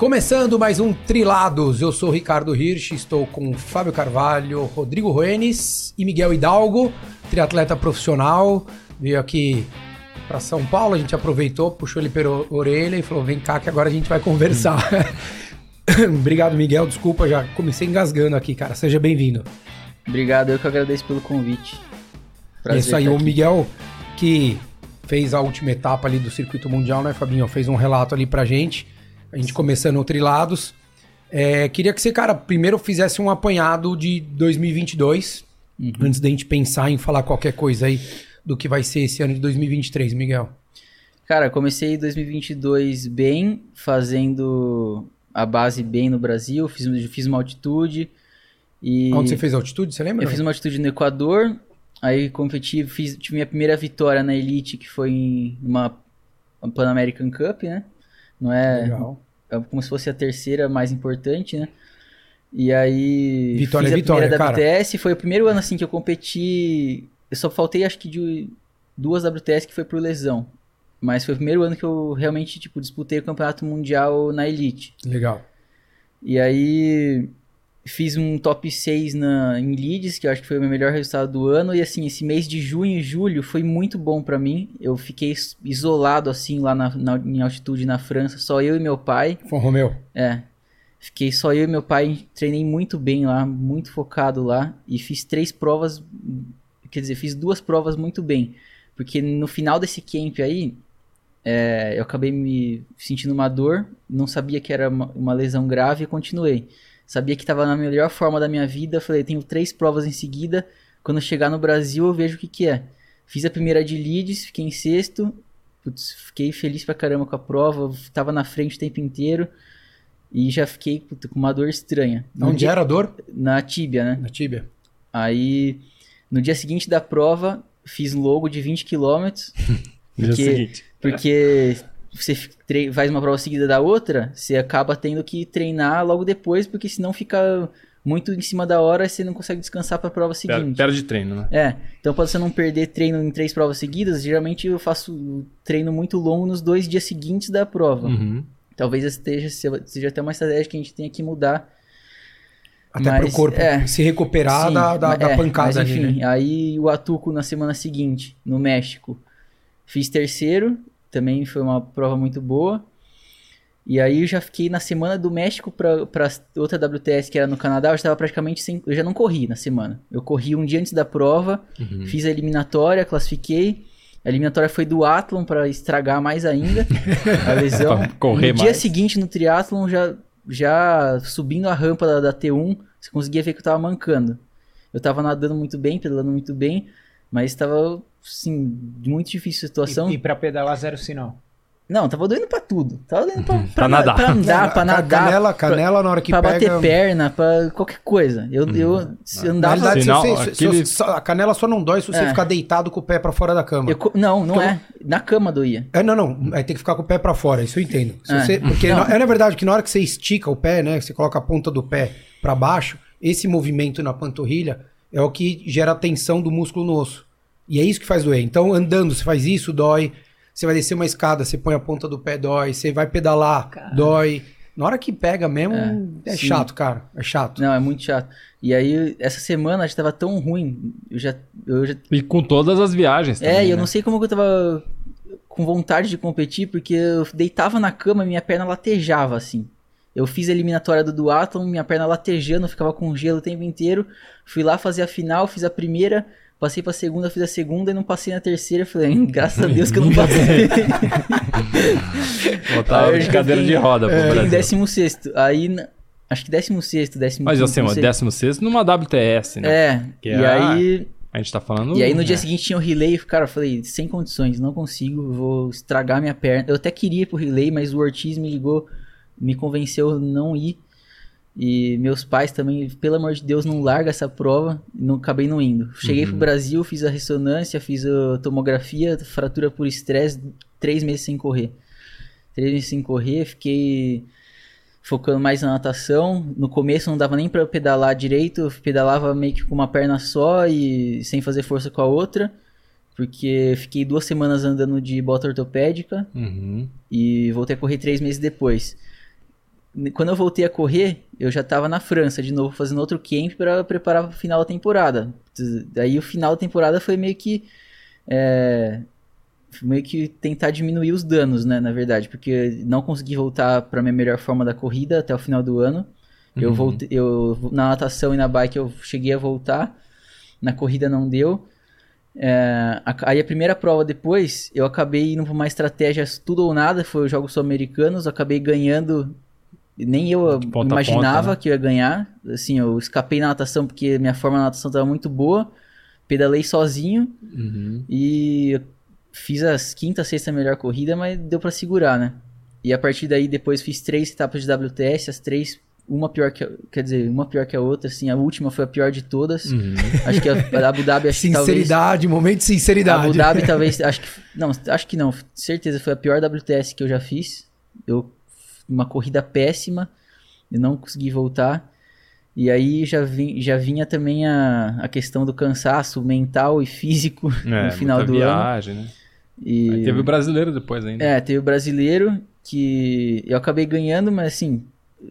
Começando mais um Trilados, eu sou Ricardo Hirsch, estou com Fábio Carvalho, Rodrigo Roenes e Miguel Hidalgo, triatleta profissional, veio aqui para São Paulo, a gente aproveitou, puxou ele pela orelha e falou: vem cá que agora a gente vai conversar. Obrigado, Miguel, desculpa, já comecei engasgando aqui, cara, seja bem-vindo. Obrigado, eu que agradeço pelo convite. Prazer é isso aí, o Miguel que fez a última etapa ali do circuito mundial, né, Fabinho? Fez um relato ali pra gente a gente começando o Trilados. É, queria que você, cara, primeiro fizesse um apanhado de 2022, uhum. antes da gente pensar em falar qualquer coisa aí do que vai ser esse ano de 2023, Miguel. Cara, comecei 2022 bem, fazendo a base bem no Brasil, fiz, fiz uma altitude. E... Onde você fez a altitude, você lembra? Eu fiz uma altitude no Equador, aí competi, fiz, tive minha primeira vitória na Elite, que foi em uma, uma Pan American Cup, né? Não é, Legal. é como se fosse a terceira mais importante, né? E aí. Vitória fiz a vitória, primeira WTS. Foi o primeiro ano assim que eu competi. Eu só faltei acho que de duas WTS que foi por lesão. Mas foi o primeiro ano que eu realmente tipo, disputei o campeonato mundial na Elite. Legal. E aí Fiz um top 6 na, em leads, que eu acho que foi o meu melhor resultado do ano. E assim, esse mês de junho e julho foi muito bom para mim. Eu fiquei isolado assim lá na, na, em altitude na França, só eu e meu pai. Foi Romeu? É. Fiquei só eu e meu pai, treinei muito bem lá, muito focado lá. E fiz três provas, quer dizer, fiz duas provas muito bem. Porque no final desse camp aí, é, eu acabei me sentindo uma dor, não sabia que era uma, uma lesão grave e continuei. Sabia que estava na melhor forma da minha vida. Falei, tenho três provas em seguida. Quando chegar no Brasil, eu vejo o que, que é. Fiz a primeira de Leeds, fiquei em sexto. Putz, fiquei feliz pra caramba com a prova. Tava na frente o tempo inteiro. E já fiquei puta, com uma dor estranha. Onde dia, era a dor? Na tíbia, né? Na tíbia. Aí, no dia seguinte da prova, fiz logo de 20 km. dia seguinte. Porque você faz uma prova seguida da outra, você acaba tendo que treinar logo depois, porque senão fica muito em cima da hora e você não consegue descansar para a prova seguinte. Perde treino, né? É. Então, para você não perder treino em três provas seguidas, geralmente eu faço treino muito longo nos dois dias seguintes da prova. Uhum. Talvez esteja, seja até uma estratégia que a gente tenha que mudar. Até para o corpo é, se recuperar sim, da, da, é, da pancada. Mas, enfim, ali, né? aí o Atuco na semana seguinte, no México, fiz terceiro também foi uma prova muito boa. E aí eu já fiquei na semana do México para outra WTS que era no Canadá, eu estava praticamente sem. Eu já não corri na semana. Eu corri um dia antes da prova, uhum. fiz a eliminatória, classifiquei. A eliminatória foi do Athlon para estragar mais ainda a lesão. correr no mais. dia seguinte no triatlon já já subindo a rampa da, da, T1, você conseguia ver que eu tava mancando. Eu tava nadando muito bem, pedalando muito bem, mas estava sim, muito difícil a situação. E, e pra pedalar zero sinal? Não, tava doendo pra tudo. Tava doendo pra, pra, pra nadar. Pra andar, pra nadar. Canela, canela pra, na hora que pra pega... Pra bater perna, pra qualquer coisa. Eu, hum. eu se andava... Na realidade, Sinal, você, aquele... se, a canela só não dói se você é. ficar deitado com o pé pra fora da cama. Eu, não, não é. Na cama doía. É, não, não. É, tem que ficar com o pé pra fora, isso eu entendo. É. Você, porque na, é na verdade que na hora que você estica o pé, né, você coloca a ponta do pé pra baixo, esse movimento na panturrilha é o que gera a tensão do músculo no osso. E é isso que faz doer. Então, andando, você faz isso, dói. Você vai descer uma escada, você põe a ponta do pé, dói. Você vai pedalar, cara. dói. Na hora que pega mesmo, é, é chato, cara. É chato. Não, é muito chato. E aí, essa semana, a gente tava tão ruim. Eu já, eu já... E com todas as viagens é, também, É, e eu né? não sei como que eu tava com vontade de competir, porque eu deitava na cama e minha perna latejava, assim. Eu fiz a eliminatória do Duathlon, minha perna latejando, ficava com gelo o tempo inteiro. Fui lá fazer a final, fiz a primeira, Passei pra segunda, fiz a segunda e não passei na terceira. Falei, graças a Deus que eu não passei. Botar de cadeira de roda pro é, Brasil. Décimo sexto. Aí, acho que décimo sexto, décimo Mas assim, mano, décimo sexto numa WTS, né? É, que e é aí... A gente tá falando... E aí no dia seguinte tinha o relay, cara, eu falei, sem condições, não consigo, vou estragar minha perna. Eu até queria ir pro relay, mas o Ortiz me ligou, me convenceu a não ir. E meus pais também, pelo amor de Deus, não larga essa prova, não acabei não indo. Cheguei uhum. pro Brasil, fiz a ressonância, fiz a tomografia, fratura por estresse, três meses sem correr. Três meses sem correr, fiquei focando mais na natação. No começo não dava nem para pedalar direito, pedalava meio que com uma perna só e sem fazer força com a outra. Porque fiquei duas semanas andando de bota ortopédica uhum. e voltei a correr três meses depois quando eu voltei a correr, eu já tava na França de novo fazendo outro camp para preparar o final da temporada. Daí o final da temporada foi meio que é, meio que tentar diminuir os danos, né, na verdade, porque não consegui voltar para minha melhor forma da corrida até o final do ano. Uhum. Eu voltei, eu na natação e na bike eu cheguei a voltar, na corrida não deu. É, aí a primeira prova depois, eu acabei indo pra uma estratégia tudo ou nada, foi os Jogos Sul-Americanos, acabei ganhando, nem eu imaginava ponta, né? que eu ia ganhar, assim, eu escapei na natação porque minha forma na natação estava muito boa, pedalei sozinho uhum. e fiz as quinta, sexta melhor corrida, mas deu para segurar, né? E a partir daí depois fiz três etapas de WTS, as três uma pior que a, quer dizer, uma pior que a outra, assim, a última foi a pior de todas. Uhum. Acho que a, a Abu Dhabi acho sinceridade, talvez, momento de sinceridade. Abu Dhabi talvez, acho que não, acho que não, certeza foi a pior WTS que eu já fiz. Eu uma corrida péssima, eu não consegui voltar. E aí já, vim, já vinha também a, a questão do cansaço mental e físico é, no final do viagem, ano. Né? E aí teve o brasileiro depois ainda. É, teve o brasileiro que eu acabei ganhando, mas assim,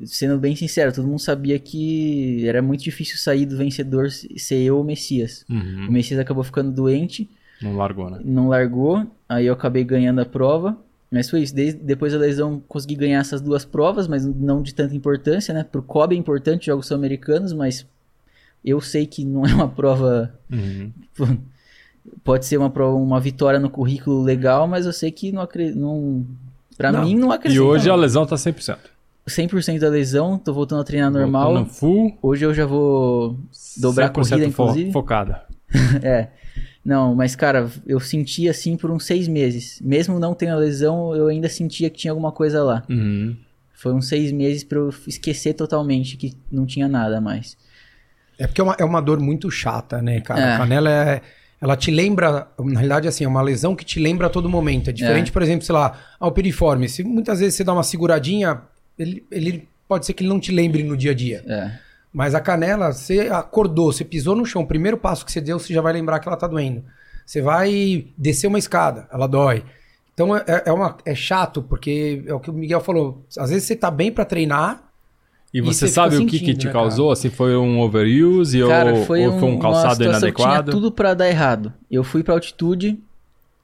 sendo bem sincero, todo mundo sabia que era muito difícil sair do vencedor ser eu ou o Messias. Uhum. O Messias acabou ficando doente. Não largou, né? Não largou, aí eu acabei ganhando a prova. Mas foi isso, Desde, depois da lesão consegui ganhar essas duas provas, mas não de tanta importância, né? Pro Kobe é importante, jogos são americanos, mas eu sei que não é uma prova... Uhum. Pode ser uma, prova, uma vitória no currículo legal, mas eu sei que não acredito... Não, pra não. mim não acredito. E hoje a lesão tá 100%. 100% da lesão, tô voltando a treinar normal. Voltando full. Hoje eu já vou dobrar a corrida, inclusive. focada. é. Não, mas cara, eu senti assim por uns seis meses. Mesmo não tendo a lesão, eu ainda sentia que tinha alguma coisa lá. Uhum. Foi uns seis meses pra eu esquecer totalmente que não tinha nada mais. É porque é uma, é uma dor muito chata, né, cara? É. A canela é ela te lembra, na realidade, assim, é uma lesão que te lembra a todo momento. É diferente, é. por exemplo, sei lá, ao piriforme. Se muitas vezes você dá uma seguradinha, ele, ele pode ser que ele não te lembre no dia a dia. É. Mas a canela, você acordou, você pisou no chão, o primeiro passo que você deu, você já vai lembrar que ela tá doendo. Você vai descer uma escada, ela dói. Então é, é, uma, é chato, porque é o que o Miguel falou. Às vezes você tá bem para treinar. E você, e sabe o que, que te né, causou? Assim, foi um overuse cara, ou, foi, ou um, foi um calçado inadequado? Tinha tudo para dar errado. Eu fui para altitude,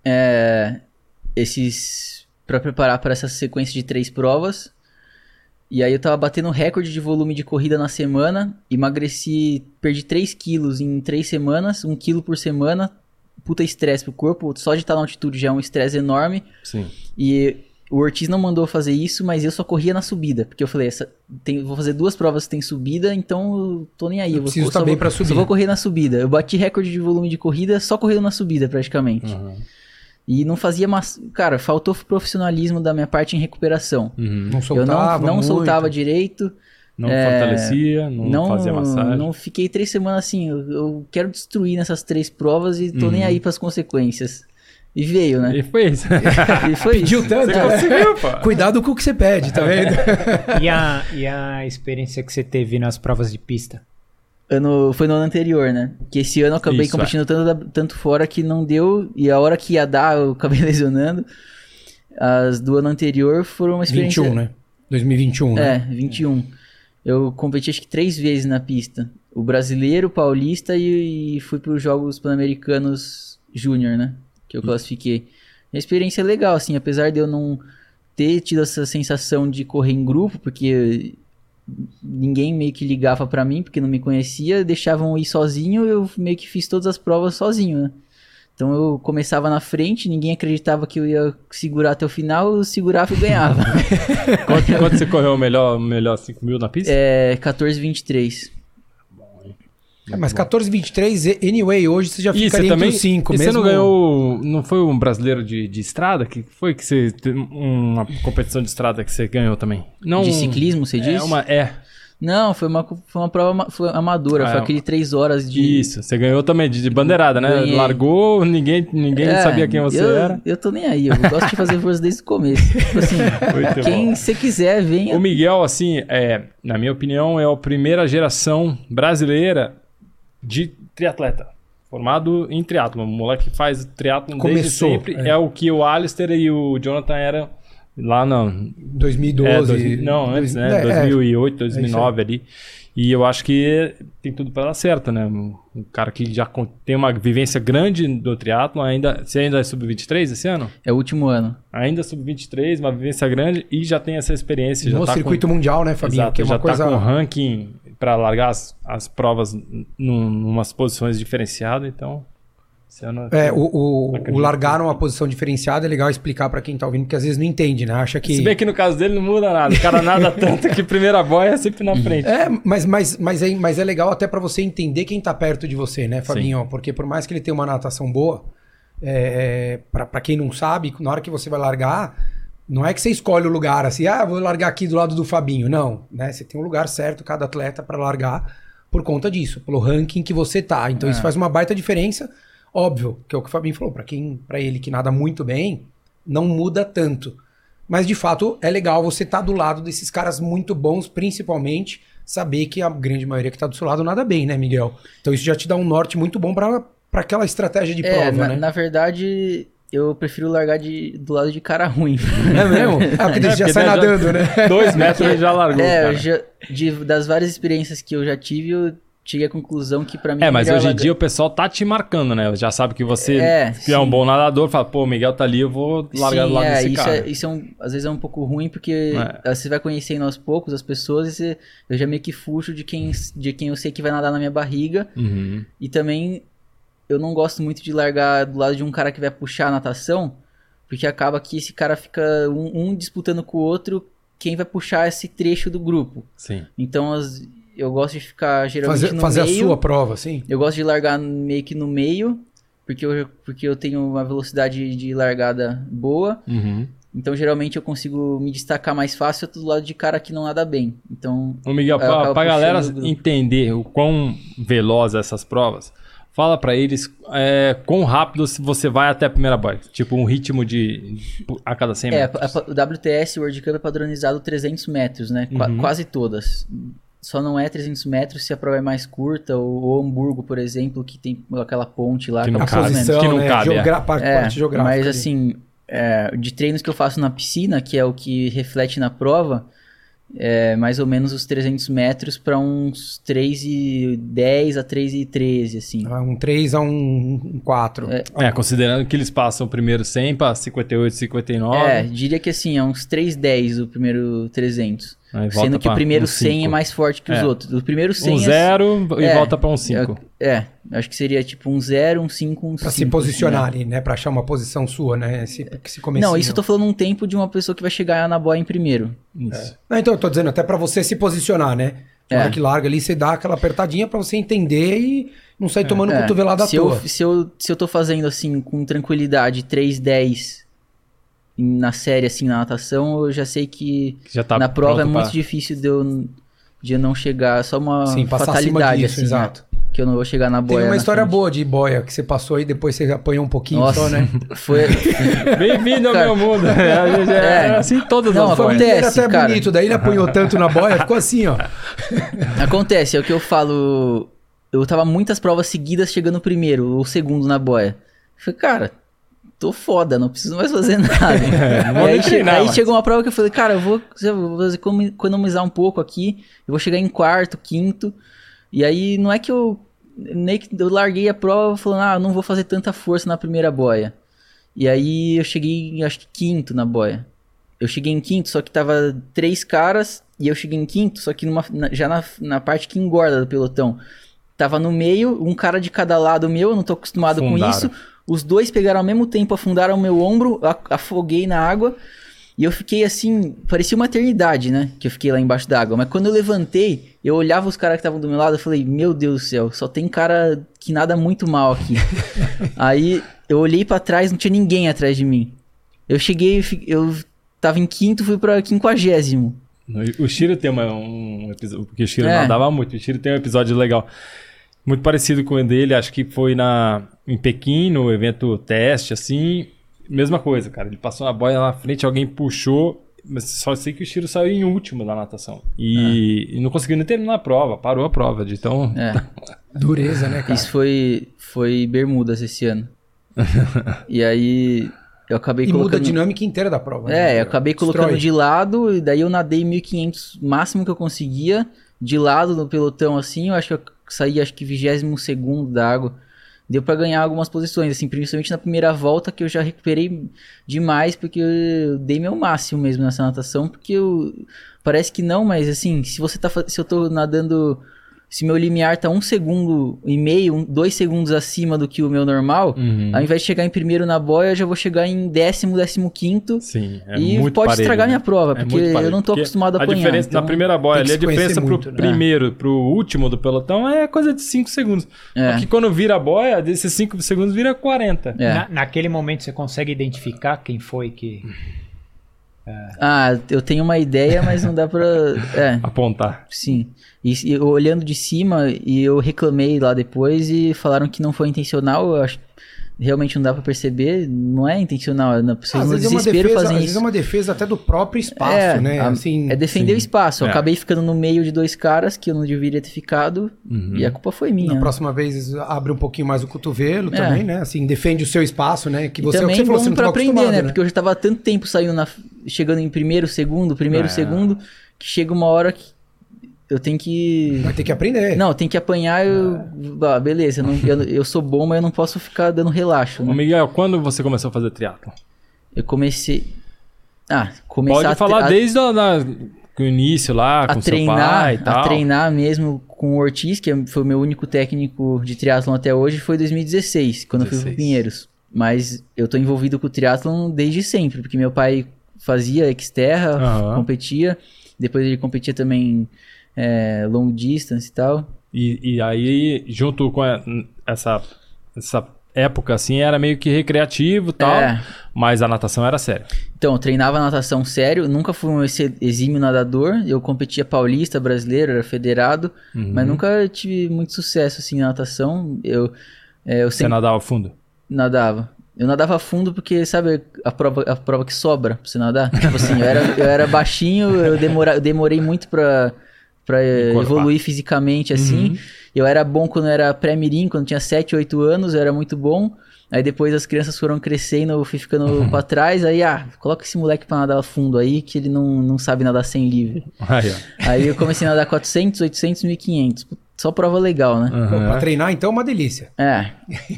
é, esses para preparar para essa sequência de três provas. E aí eu tava batendo recorde de volume de corrida na semana, emagreci, perdi 3 quilos em 3 semanas, 1 quilo por semana, puta estresse pro corpo, só de estar na altitude já é um estresse enorme. Sim. E o Ortiz não mandou fazer isso, mas eu só corria na subida, porque eu falei, essa, tem, vou fazer duas provas que tem subida, então tô nem aí. Eu, eu preciso estar bem pra subir. Só vou correr na subida. Eu bati recorde de volume de corrida só correndo na subida, praticamente. Uhum. E não fazia mais. Cara, faltou profissionalismo da minha parte em recuperação. Uhum. Não soltava. Eu não, não soltava direito. Não é, fortalecia, não, não, fazia massagem. Não fiquei três semanas assim. Eu, eu quero destruir nessas três provas e tô uhum. nem aí para as consequências. E veio, né? E foi isso. e foi Pediu isso. tanto. Você conseguiu, pô. Cuidado com o que você pede, tá vendo? e, a, e a experiência que você teve nas provas de pista? Ano, foi no ano anterior, né? Que esse ano eu acabei Isso, competindo é. tanto, tanto fora que não deu. E a hora que ia dar, eu acabei lesionando. As do ano anterior foram uma experiência. 21, né? 2021, né? É, 21. Eu competi acho que três vezes na pista. O brasileiro, o paulista e, e fui para os Jogos Pan-Americanos Júnior, né? Que eu hum. classifiquei. Uma experiência legal, assim, apesar de eu não ter tido essa sensação de correr em grupo, porque ninguém meio que ligava para mim porque não me conhecia, deixavam ir sozinho, eu meio que fiz todas as provas sozinho, né? Então eu começava na frente, ninguém acreditava que eu ia segurar até o final, eu segurava e ganhava. quanto, quanto você correu o melhor, melhor 5 mil na pista? É 14,23. É, mas 14, 23, anyway, hoje você já ficaria entre os 5 mesmo. você não ganhou, não foi um brasileiro de, de estrada? que foi que você, uma competição de estrada que você ganhou também? Não, de ciclismo, você é disse? Uma, é, não, foi uma, foi uma prova foi amadora, ah, foi é. aquele três horas de. Isso, você ganhou também de, de bandeirada, né? Ganhei. Largou, ninguém, ninguém é, sabia quem você eu, era. Eu tô nem aí, eu gosto de fazer força desde o começo. Tipo assim, quem você quiser, venha. O Miguel, assim, é, na minha opinião, é a primeira geração brasileira de triatleta. Formado em triatlo. O moleque faz triatlo desde sempre. É. é. o que o Alistair e o Jonathan eram Lá não. 2012. É, dois, não, antes, né? É, 2008, 2009 ali. E eu acho que tem tudo para dar certo, né? Um cara que já tem uma vivência grande do triatlo, ainda, você ainda é sub-23 esse ano? É o último ano. Ainda sub-23, uma vivência grande e já tem essa experiência. No já tá circuito com, mundial, né, Fabinho? Exato, que é uma já coisa... tá com ranking para largar as, as provas num, numas posições diferenciadas, então... É, o, o, o largar uma posição diferenciada é legal explicar para quem tá ouvindo, porque às vezes não entende, né? Acha que. Se bem que no caso dele não muda nada. O cara nada tanto que primeira boia é sempre na frente. É, mas, mas, mas, é, mas é legal até para você entender quem tá perto de você, né, Fabinho? Sim. Porque por mais que ele tenha uma natação boa, é, é para quem não sabe, na hora que você vai largar, não é que você escolhe o lugar assim, ah, vou largar aqui do lado do Fabinho. Não, né? Você tem um lugar certo, cada atleta, para largar por conta disso, pelo ranking que você tá. Então é. isso faz uma baita diferença. Óbvio, que é o que o Fabinho falou, para quem, para ele que nada muito bem, não muda tanto. Mas de fato é legal você estar tá do lado desses caras muito bons, principalmente saber que a grande maioria que está do seu lado nada bem, né, Miguel? Então isso já te dá um norte muito bom para aquela estratégia de é, prova, na, né? Na verdade, eu prefiro largar de, do lado de cara ruim. É mesmo? Ah, porque é, já sai nadando, já, né? Dois metros ele já largou. É, já, de, das várias experiências que eu já tive, eu cheguei à conclusão que para mim. É, mas hoje em dia o pessoal tá te marcando, né? Já sabe que você é, que é um bom nadador, fala, pô, o Miguel tá ali, eu vou largar sim, do lado é, desse isso cara. É, isso é um, às vezes é um pouco ruim, porque é. você vai conhecendo aos poucos as pessoas e você, eu já meio que fujo de quem, de quem eu sei que vai nadar na minha barriga. Uhum. E também eu não gosto muito de largar do lado de um cara que vai puxar a natação, porque acaba que esse cara fica um, um disputando com o outro quem vai puxar esse trecho do grupo. Sim. Então, as, eu gosto de ficar geralmente fazer, no fazer meio. a sua prova, sim. Eu gosto de largar meio que no meio, porque eu, porque eu tenho uma velocidade de largada boa. Uhum. Então, geralmente, eu consigo me destacar mais fácil do lado de cara que não nada bem. Então, Ô Miguel, pra, pra galera entender o quão veloz essas provas, fala para eles é, quão rápido você vai até a primeira boia. Tipo, um ritmo de, de a cada 100 metros. É, o WTS, o World Cup, é padronizado 300 metros, né? Qu Uhum. quase todas só não é 300 metros se a prova é mais curta, ou, Hamburgo, por exemplo, que tem aquela ponte lá. Que não a cabe, posição, que não né? cabe. Geogra parte, é, parte geográfica. Mas ali. assim, é, de treinos que eu faço na piscina, que é o que reflete na prova, é mais ou menos os 300 metros para uns 3,10 a 3,13, assim. Ah, Um 3 a um 4. É, É, considerando que eles passam o primeiro 100 para 58, 59. é, diria que assim, é uns 3,10 o primeiro 300. Aí Sendo que o primeiro um 100 é cinco. mais forte que os É. outros. O primeiro 100 Um é- 0 e é, volta para um 5. É, acho que seria tipo um 0, um 5, um 5. Pra se posicionar ali, né? Pra achar uma posição sua, né? Esse, esse comecinho. Não, isso eu tô falando um tempo de uma pessoa que vai chegar na boia em primeiro. Isso. Não, então, eu tô dizendo até pra você se posicionar, né? Na É. hora que larga ali, você dá aquela apertadinha pra você entender e não sair tomando É, cotovelada à se toa. eu, se, eu, se eu tô fazendo assim, com tranquilidade, 3,10 na série, assim, na natação, eu já sei que Já tá na prova é muito pra- difícil de eu, de eu não chegar. Só uma Sim, passar acima fatalidade, disso, assim, né? exato. Que eu não vou chegar na boia. Tem uma história frente. boa de boia que você passou aí, depois você apanhou um pouquinho Nossa, só, né? foi... Bem-vindo ao Cara, meu mundo. É, é, é. assim todas Não, as boias. acontece. até cara. bonito, daí ele apanhou tanto na boia, ficou assim, ó. Acontece, é o que eu falo. Eu tava muitas provas seguidas chegando primeiro ou segundo na boia. Eu falei, cara, tô foda, não preciso mais fazer nada. e aí, che- aí chegou uma prova que eu falei, cara, eu vou, eu vou economizar um pouco aqui. Eu vou chegar em quarto, quinto. E aí não é que eu. Nem que eu larguei a prova falando, ah, eu não vou fazer tanta força na primeira boia. E aí eu cheguei, acho que quinto na boia. Eu cheguei em quinto, só que tava três caras, e eu cheguei em quinto, só que numa- na- já na, na parte que engorda do pelotão. Tava no meio, um cara de cada lado meu, eu não tô acostumado com Afundaram. isso. Os dois pegaram ao mesmo tempo, afundaram o meu ombro, afoguei na água. E eu fiquei assim, parecia uma eternidade, né? Que eu fiquei lá embaixo d'água. Mas quando eu levantei, eu olhava os caras que estavam do meu lado, eu falei, meu Deus do céu, só tem cara que nada muito mal aqui. Aí eu olhei pra trás, não tinha ninguém atrás de mim. Eu cheguei, eu tava em quinto, fui pra quinquagésimo. O Shiro tem uma- um episódio, porque o Shiro É. nadava muito. O Shiro tem um episódio legal, muito parecido com o dele. Acho que foi na em Pequim, no evento teste, assim. Mesma coisa, cara. Ele passou na boia lá na frente, alguém puxou. Mas só sei que o Shiro saiu em último na natação. E, e não conseguiu nem terminar a prova. Parou a prova. De tão... É. Dureza, né, cara? Isso foi, foi Bermudas esse ano. e aí eu acabei E muda a colocando... dinâmica inteira da prova. É, né? eu acabei Destrói. colocando de lado, e daí eu nadei 1500, máximo que eu conseguia, de lado no pelotão assim, eu acho que eu saí acho que 22 segundo da água. Deu pra ganhar algumas posições, assim, principalmente na primeira volta que eu já recuperei demais, porque eu dei meu máximo mesmo nessa natação, porque eu, parece que não, mas assim, se você tá, se eu tô nadando, se meu limiar tá um segundo e meio, um, dois segundos acima do que o meu normal, Uhum. ao invés de chegar em primeiro na boia, eu já vou chegar em décimo, décimo quinto, Sim, é e muito pode parelho, estragar né? minha prova, É porque eu não tô porque acostumado a A apanhar. diferença então- na primeira boia, ali, a diferença pro muito, né? primeiro pro último do pelotão é coisa de 5 segundos. É. Porque quando vira a boia, desses 5 segundos vira 40. É. Na- naquele momento você consegue identificar quem foi que. Ah, eu tenho uma ideia, mas não dá pra. É, Apontar. sim. E, e olhando de cima, e eu reclamei lá depois e falaram que não foi intencional. Eu acho realmente não dá pra perceber. Não é intencional. As pessoas Às no vezes, é desespero defesa, às fazem vezes isso. é uma defesa até do próprio espaço, é, né? a- Assim, é defender sim. o espaço. Eu É. acabei ficando no meio de dois caras que eu não deveria ter ficado. Uhum. E a culpa foi minha. Na próxima vez abre um pouquinho mais o cotovelo É. também, né? Assim, defende o seu espaço, né? Que você, e é o que também você falou, você não pra tá aprender, né? né? Porque eu já tava há tanto tempo saindo na, chegando em primeiro, segundo, primeiro, É. segundo, que chega uma hora que eu tenho que. Vai ter que aprender. Não, tem que apanhar, eu. Ah, beleza, eu, não- eu, eu sou bom, mas eu não posso ficar dando relaxo. Ô, Né? Miguel, quando você começou a fazer triatlo? Eu comecei. Ah, começar Pode a, falar a, desde o da- o início lá, a com seu pai e treinar, tal. a treinar mesmo com o Ortiz, que é- foi o meu único técnico de triatlon até hoje, foi 2016, quando eu fui 16. pro Pinheiros. Mas eu tô envolvido com o triatlon desde sempre, porque meu pai fazia Xterra, Aham. competia, depois ele competia também é, long distance e tal. E, e aí, junto com a- essa, essa época, assim, era meio que recreativo e tal, É. mas a natação era séria. Então, eu treinava natação sério, nunca fui um ex- exímio nadador, eu competia paulista, brasileiro, era federado, Uhum. mas nunca tive muito sucesso assim na natação. Eu, é, eu Você sempre nadava fundo? nadava. Eu nadava fundo porque, sabe, a prova, a prova que sobra pra você nadar? Tipo assim, eu era, eu era baixinho, eu, demora, eu demorei muito pra, pra evoluir fisicamente, assim. Uhum. Eu era bom quando eu era pré-mirim, quando tinha 7, 8 anos, eu era muito bom. Aí depois as crianças foram crescendo, eu fui ficando pra trás. Aí, ah, coloca esse moleque pra nadar fundo aí, que ele não, não sabe nadar sem livre. Aí. Aí eu comecei a nadar 400, 800, 1500. Só prova legal, né? Pô, Aham. Pra treinar, então, é uma delícia. É.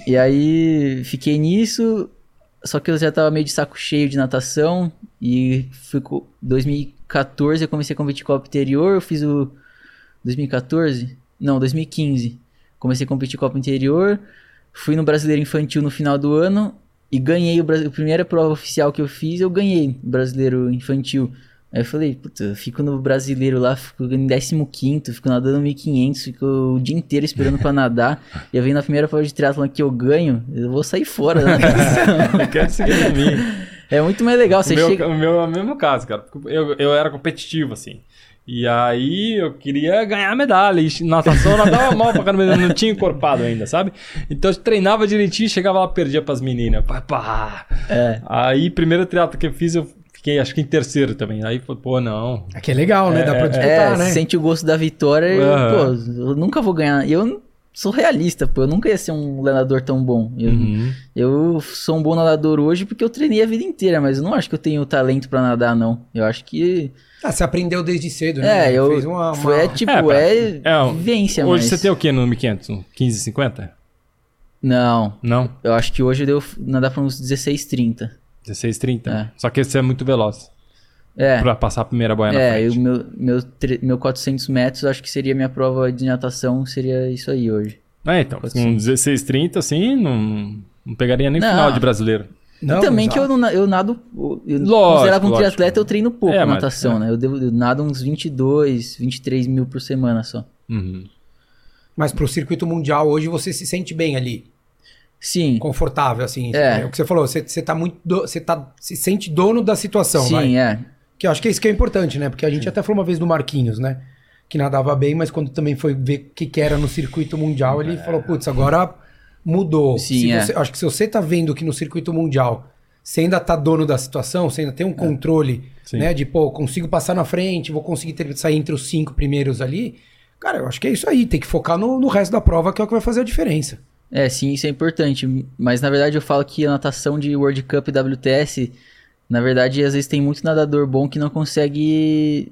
E aí fiquei nisso, só que eu já tava meio de saco cheio de natação e fui com 2014 eu comecei a competir Copa Interior, eu fiz o 2014? Não, 2015. Comecei a competir Copa Interior, fui no Brasileiro Infantil no final do ano e ganhei o a primeira prova oficial que eu fiz, eu ganhei o Brasileiro Infantil. Aí eu falei, puta, eu fico no brasileiro lá, fico em 15, fico nadando 1500, fico o dia inteiro esperando pra nadar. E eu venho na primeira prova de triatlon que eu ganho, eu vou sair fora da natação. Eu quero seguir a mim. É muito mais legal, você o, meu, chega... o meu é o mesmo caso, cara. Eu, eu era competitivo, assim. E aí eu queria ganhar medalha. E natação eu nadava mal pra caramba, não tinha encorpado ainda, sabe? Então eu treinava direitinho, chegava lá, perdia pras meninas. Pá, pá. É. Aí, primeiro triatlo que eu fiz, eu fiquei acho que em terceiro também. Aí, pô, não. Aqui é legal, né? Dá pra É, disputar, né? sente o gosto da vitória e, Aham. pô, eu nunca vou ganhar. E eu sou realista, pô, eu nunca ia ser um nadador tão bom. Eu, Uhum. eu sou um bom nadador hoje porque eu treinei a vida inteira, mas eu não acho que eu tenho talento pra nadar, não. Eu acho que. Ah, você aprendeu desde cedo, né? É, eu. Fez uma, uma- Foi é, tipo, É, pra- é, é, um- vivência, Hoje mas. você tem o que no 1500? Um 1550? Não. Não? Eu acho que hoje eu devo nadar pra uns 16,30. 1630. É. Só que você é muito veloz É. pra passar a primeira boia na É, frente. o meu, meu, meu 400 metros, acho que seria minha prova de natação, seria isso aí hoje. É, então, Pode com 1630, assim, não, não pegaria nem Não. final de brasileiro. Não, e também que eu, não eu nado. Eu Lógico, um lógico. triatleta, eu treino pouco É, mas- natação, é. né? Eu, devo, eu nado uns 22, 23 mil por semana só. Uhum. Mas pro circuito mundial hoje você se sente bem ali, Sim, confortável, assim. É. o que você falou, você, você tá muito. do- Você tá, se sente dono da situação, vai. sim, é. Que eu acho que é isso que é importante, né? Porque a gente até falou uma vez do Marquinhos, né? Que nadava bem, mas quando também foi ver o que, que era no circuito mundial, ele falou, putz, agora mudou. Sim, Se é. você- acho que se você tá vendo que no circuito mundial você ainda tá dono da situação, você ainda tem um controle, Sim. né? De, pô, consigo passar na frente, vou conseguir ter- sair entre os cinco primeiros ali. Cara, eu acho que é isso aí. Tem que focar no, no resto da prova, que é o que vai fazer a diferença. É, sim, isso é importante. Mas na verdade eu falo que a natação de World Cup e WTS, na verdade, às vezes tem muito nadador bom que não consegue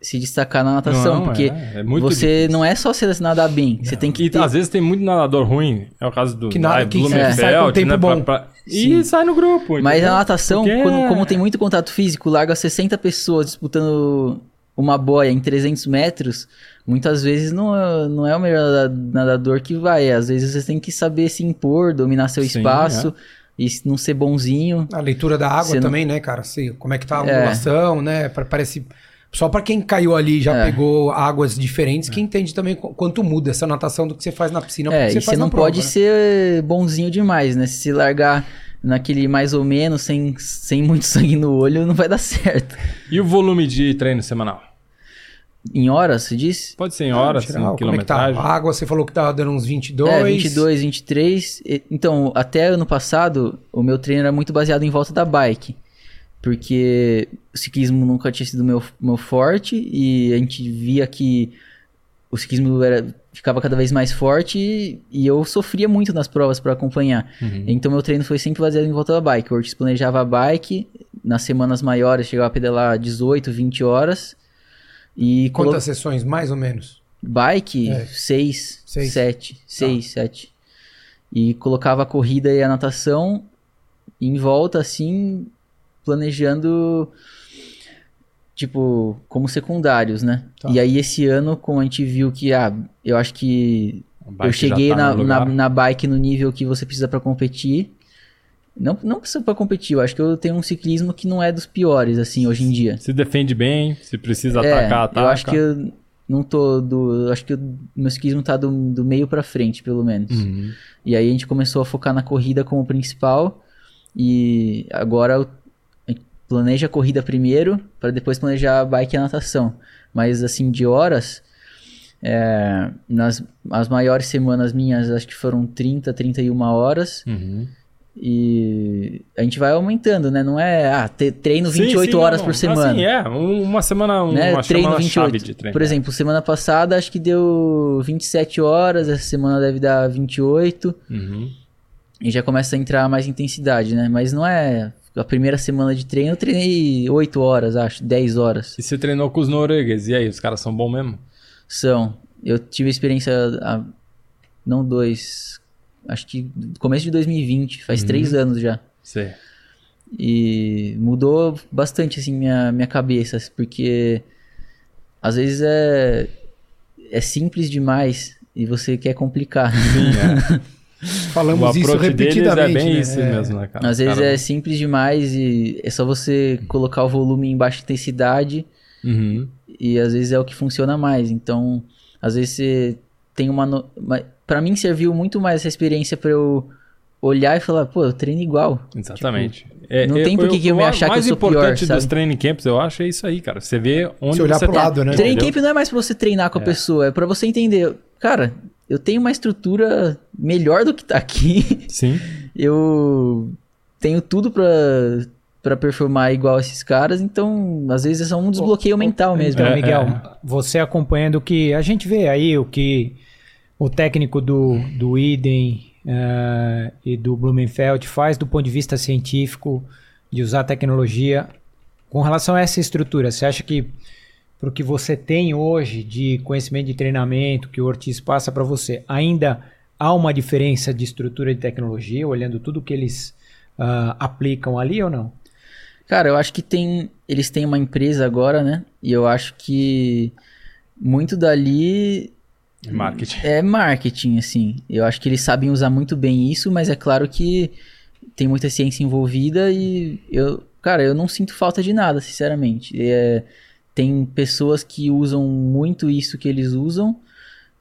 se destacar na natação, Não, porque é, é muito você difícil. não é só você nadar bem, você tem que E ter... às vezes tem muito nadador ruim. É o caso do Que nada- que Blumenfeld, sai com tempo né, bom. pra- pra-. E sai no grupo. Mas entendeu? a natação, Porque quando- é- como tem muito contato físico, larga 60 pessoas disputando uma boia em 300 metros, muitas vezes não é, não é o melhor nada- nadador que vai. Às vezes você tem que saber se impor, dominar seu Sim, espaço e não ser bonzinho. A leitura da água Você não- também, né, cara? Sei, como é que tá a É. ondulação, né? Pa- Parece. Só pra quem caiu ali e já É. pegou águas diferentes, que entende também qu- quanto muda essa natação do que você faz na piscina É, você e você não prova, pode né? ser bonzinho demais, né? Se largar naquele mais ou menos, sem, sem muito sangue no olho, não vai dar certo. E o volume de treino semanal? Em horas, você disse? Pode ser em horas, Geral, em como é que tá? quilometragem. A água, você falou que tava dando uns 22. É, 22, 23. E- Então, até ano passado, o meu treino era muito baseado em volta da bike. Porque o ciclismo nunca tinha sido meu, meu forte e a gente via que o ciclismo era, ficava cada vez mais forte e, e eu sofria muito nas provas para acompanhar. Uhum. Então, meu treino foi sempre baseado em volta da bike. Ortiz planejava a bike, nas semanas maiores chegava a pedalar 18, 20 horas. E colo- Quantas sessões, mais ou menos? Bike, É. 6, Seis. 7, 6, 7. E colocava a corrida e a natação em volta, assim, planejando, tipo, como secundários, né? Tá. E aí esse ano, como a gente viu que, ah, eu acho que eu cheguei tá na, na, na bike no nível que você precisa pra competir. Não, não precisa pra competir, eu acho que eu tenho um ciclismo que não é dos piores, assim, hoje em dia. Se defende bem, se precisa É, atacar, ataca. Eu acho que eu não tô do. Eu acho que o meu ciclismo tá do, do meio pra frente, pelo menos. Uhum. E aí a gente começou a focar na corrida como principal. E agora planeja a corrida primeiro, para depois planejar a bike e a natação. Mas assim, de horas. é, nas as maiores semanas minhas, acho que foram 30, 31 horas. Uhum. E a gente vai aumentando, né? Não é, ah, treino Sim, 28 sim, horas não, por semana. Assim, é, um- uma semana, um- né? uma treino semana 28. chave de treino. Por exemplo, semana passada acho que deu 27 horas, essa semana deve dar 28 Uhum. e já começa a entrar mais intensidade, né? Mas não é a primeira semana de treino, eu treinei 8 horas, acho, 10 horas. E você treinou com os noruegueses, e aí, os caras são bons mesmo? São. Eu tive experiência há não dois, acho que começo de 2020, faz Uhum. três anos já. Sei. E mudou bastante assim minha, minha cabeça, porque às vezes é, é simples demais e você quer complicar. Sim, é. Falamos o isso deles repetidamente. é bem né? isso É. mesmo, né, cara? Às vezes Cara, é simples demais e é só você colocar o volume em baixa intensidade Uhum. e às vezes é o que funciona mais. Então, às vezes você tem uma. No... Pra mim serviu muito mais essa experiência pra eu olhar e falar, pô, eu treino igual. Exatamente. É, não é, tem por que eu me o achar que eu mais sou pior, importante dos training camps, eu acho, é isso aí, cara. Você vê onde Se olhar você pro tá. lado, né? Training entendeu? camp não é mais pra você treinar com a É. pessoa, é pra você entender, cara, eu tenho uma estrutura melhor do que tá aqui. Sim. eu tenho tudo pra para performar igual esses caras, então às vezes é só um desbloqueio mental mesmo. Então, É, Miguel, é. você acompanhando o que a gente vê aí, o que o técnico do, do Iden eh, e do Blumenfeld faz do ponto de vista científico, de usar tecnologia. Com relação a essa estrutura, você acha que para o que você tem hoje de conhecimento de treinamento que o Ortiz passa para você, ainda há uma diferença de estrutura de tecnologia, olhando tudo que eles ah, aplicam ali ou não? Cara, eu acho que tem. Eles têm uma empresa agora, né? E eu acho que muito dali Marketing. é marketing, assim. Eu acho que eles sabem usar muito bem isso, mas é claro que tem muita ciência envolvida e eu, cara, eu não sinto falta de nada, sinceramente. É, tem pessoas que usam muito isso que eles usam.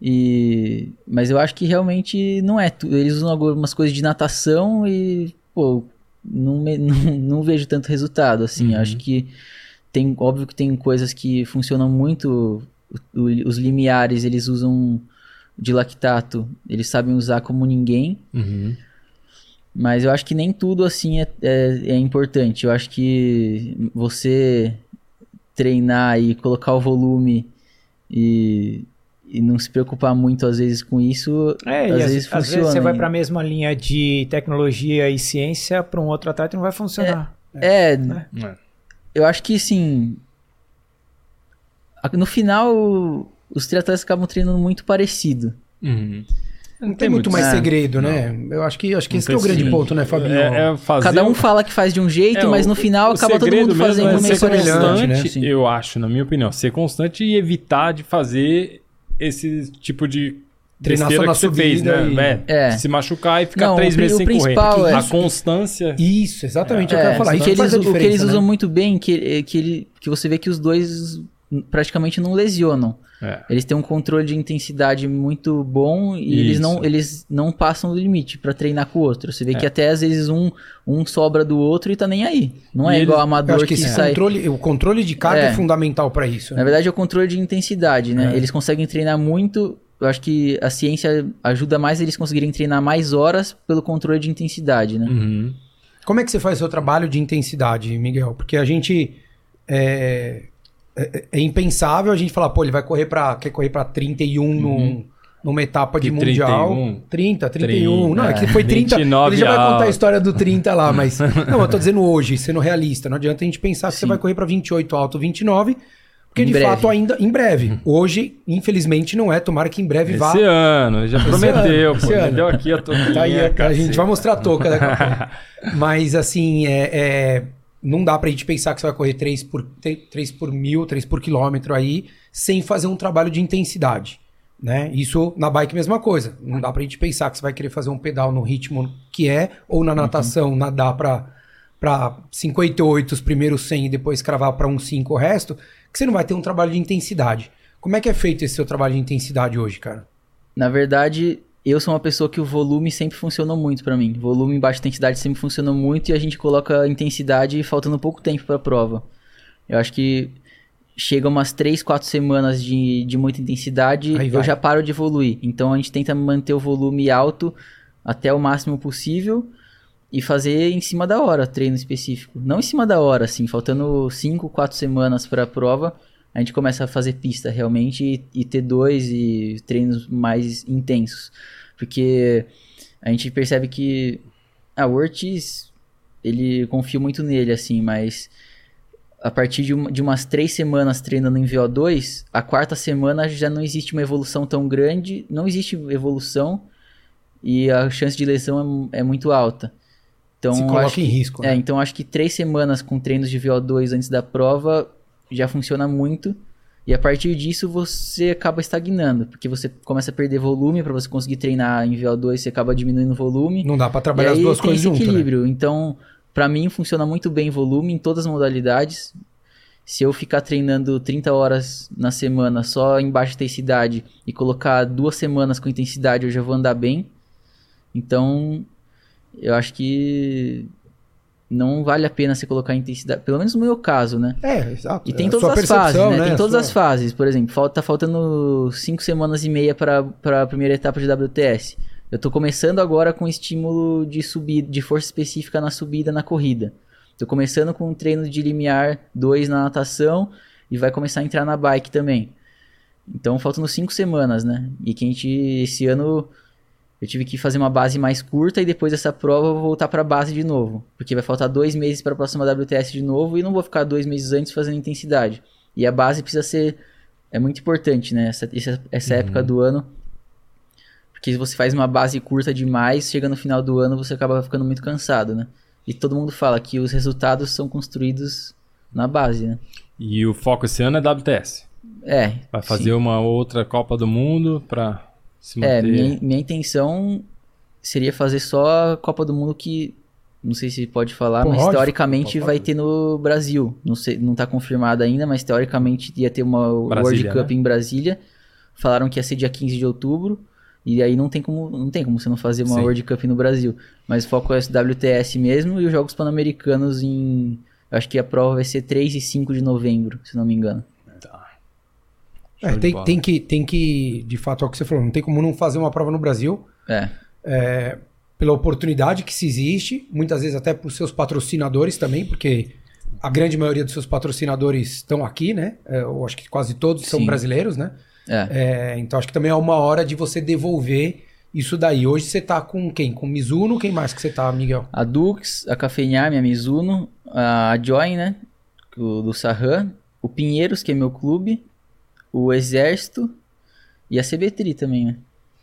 E, mas eu acho que realmente não é. Eles usam algumas coisas de natação e, pô, não, me- não, não vejo tanto resultado, assim. Uhum. Acho que tem, óbvio que tem coisas que funcionam muito. os limiares, eles usam de lactato, eles sabem usar como ninguém. Uhum. Mas eu acho que nem tudo assim é, é, é importante. Eu acho que você treinar e colocar o volume e, e não se preocupar muito às vezes com isso, É, às e às, vezes às funciona. vezes você vai para a mesma linha de tecnologia e ciência, para um outro atleta não vai funcionar. É, É. eu acho que assim. a- No final, os triatletas acabam treinando muito parecido. Uhum. Não tem muito mais É. segredo, né? Eu acho que, acho que Não esse que é o tem grande sim. ponto, né, Fabinho? É, é fazer Cada um fala que faz de um jeito, É, mas no final o acaba todo mundo fazendo é meio ser né? constante, eu acho, na minha opinião, ser constante e evitar de fazer esse tipo de Treinar só na que você fez, subida né? e- É, É. Se machucar e ficar Não, três meses sem correr. é- A constância. Isso, exatamente, eu É, quero falar. o Isso que eles, faz a o que eles né? usam muito bem, que, que, ele, que você vê que os dois praticamente não lesionam. É. Eles têm um controle de intensidade muito bom e eles não, eles não passam do limite pra treinar com o outro. Você vê É. que até às vezes um, um sobra do outro e tá nem aí. Não é E igual eles- amador acho que que, sai. controle, o controle de carga é, É. fundamental pra isso. Na né? verdade é o controle de intensidade, né? É. Eles conseguem treinar muito. Eu acho que a ciência ajuda mais eles conseguirem treinar mais horas pelo controle de intensidade, né? Uhum. Como é que você faz seu trabalho de intensidade, Miguel? Porque a gente é, é, é impensável a gente falar, pô, ele vai correr para quer correr para 31 num, numa etapa de Que mundial. 31? 30, 31. Não, é que foi 30. 29 ele já vai contar a história do 30 lá, mas não, eu tô dizendo hoje, sendo realista, não adianta a gente pensar que você vai correr para 28 alto, 29, porque Em de breve. fato ainda em breve. Hoje, infelizmente não é, tomara que em breve vá Esse ano, já prometeu, pô. esse Já ano. deu aqui a toquinha. Tá aí, a, a gente vai mostrar a touca daqui a pouco. Mas assim, é, é, não dá pra gente pensar que você vai correr 3 por, 3 por mil, 3 por quilômetro aí, sem fazer um trabalho de intensidade. Né? Isso na bike mesma coisa. Não dá pra gente pensar que você vai querer fazer um pedal no ritmo que é, ou na natação nadar pra, pra 58 os primeiros 100 e depois cravar pra um 5 o resto, que você não vai ter um trabalho de intensidade. Como é que é feito esse seu trabalho de intensidade hoje, cara? Na verdade, eu sou uma pessoa que o volume sempre funcionou muito pra mim. Volume em baixa intensidade sempre funcionou muito e a gente coloca a intensidade faltando pouco tempo pra prova. Eu acho que chega umas 3, 4 semanas de, de muita intensidade, eu já paro de evoluir. Então a gente tenta manter o volume alto até o máximo possível e fazer em cima da hora, treino específico. Não em cima da hora, assim, faltando 5, 4 semanas para a prova, a gente começa a fazer pista realmente e, e ter dois e treinos mais intensos. Porque a gente percebe que ah, o Ortiz, ele confio muito nele, assim, mas a partir de, uma- de umas três semanas treinando em VO2, a quarta semana já não existe uma evolução tão grande, não existe evolução e a chance de lesão é, é muito alta. Então, Se coloca acho em que- risco. É, né? então acho que três semanas com treinos de VO2 antes da prova já funciona muito. E a partir disso você acaba estagnando, porque você começa a perder volume para você conseguir treinar em VO2, você acaba diminuindo o volume. Não dá pra E trabalhar as duas coisas junto, né? equilíbrio. Então, pra mim funciona muito bem volume em todas as modalidades. Se eu ficar treinando 30 horas na semana só em baixa intensidade e colocar duas semanas com intensidade, eu já vou andar bem. Então, eu acho que não vale a pena você colocar intensidade, pelo menos no meu caso, né? É, exato. E tem É todas as fases, percepção, né? Tem todas sua- as fases. Por exemplo, falta, tá faltando cinco semanas e meia para a primeira etapa de WTS. Eu tô começando agora com estímulo de subida, de força específica na subida na corrida. Tô começando com um treino de limiar 2 na natação e vai começar a entrar na bike também. Então faltando cinco semanas, né? E que a gente esse ano eu tive que fazer uma base mais curta e depois dessa prova eu vou voltar para base de novo, porque vai faltar dois meses para a próxima WTS de novo e não vou ficar dois meses antes fazendo intensidade. E a base precisa ser é muito importante, né? Essa, essa, essa época do ano, porque se você faz uma base curta demais, chega no final do ano você acaba ficando muito cansado, né? E todo mundo fala que os resultados são construídos na base, né? E o foco esse ano é WTS. É. Vai fazer uma outra Copa do Mundo pra se É, manter. minha, minha intenção seria fazer só a Copa do Mundo que. Não sei se pode falar, Pode, mas teoricamente pode vai ter no Brasil. Não, sei, não tá confirmado ainda, mas teoricamente ia ter uma World Brasília, Cup né? em Brasília. Falaram que ia ser dia 15 de outubro. E aí não tem como, não tem como você não fazer uma Sim. World Cup no Brasil. Mas o foco é esse WTS mesmo e os Jogos Pan-Americanos em. Acho que a prova vai ser 3 e 5 de novembro, se não me engano. É, tem, tem que, tem que, de fato, é o que você falou, não tem como não fazer uma prova no Brasil, É. é, pela oportunidade que se existe, muitas vezes até por seus patrocinadores também, porque a grande maioria dos seus patrocinadores estão aqui, né? É, eu acho que quase todos são Sim. brasileiros, né? É. É, então acho que também é uma hora de você devolver isso daí. Hoje você tá com quem? Com Mizuno? Quem mais que você tá, Miguel? A Dux, a Cafeinhar, minha Mizuno, a Join, né? Do, do Sarran, o Pinheiros, que é meu clube, o Exército e a CB3 também, né?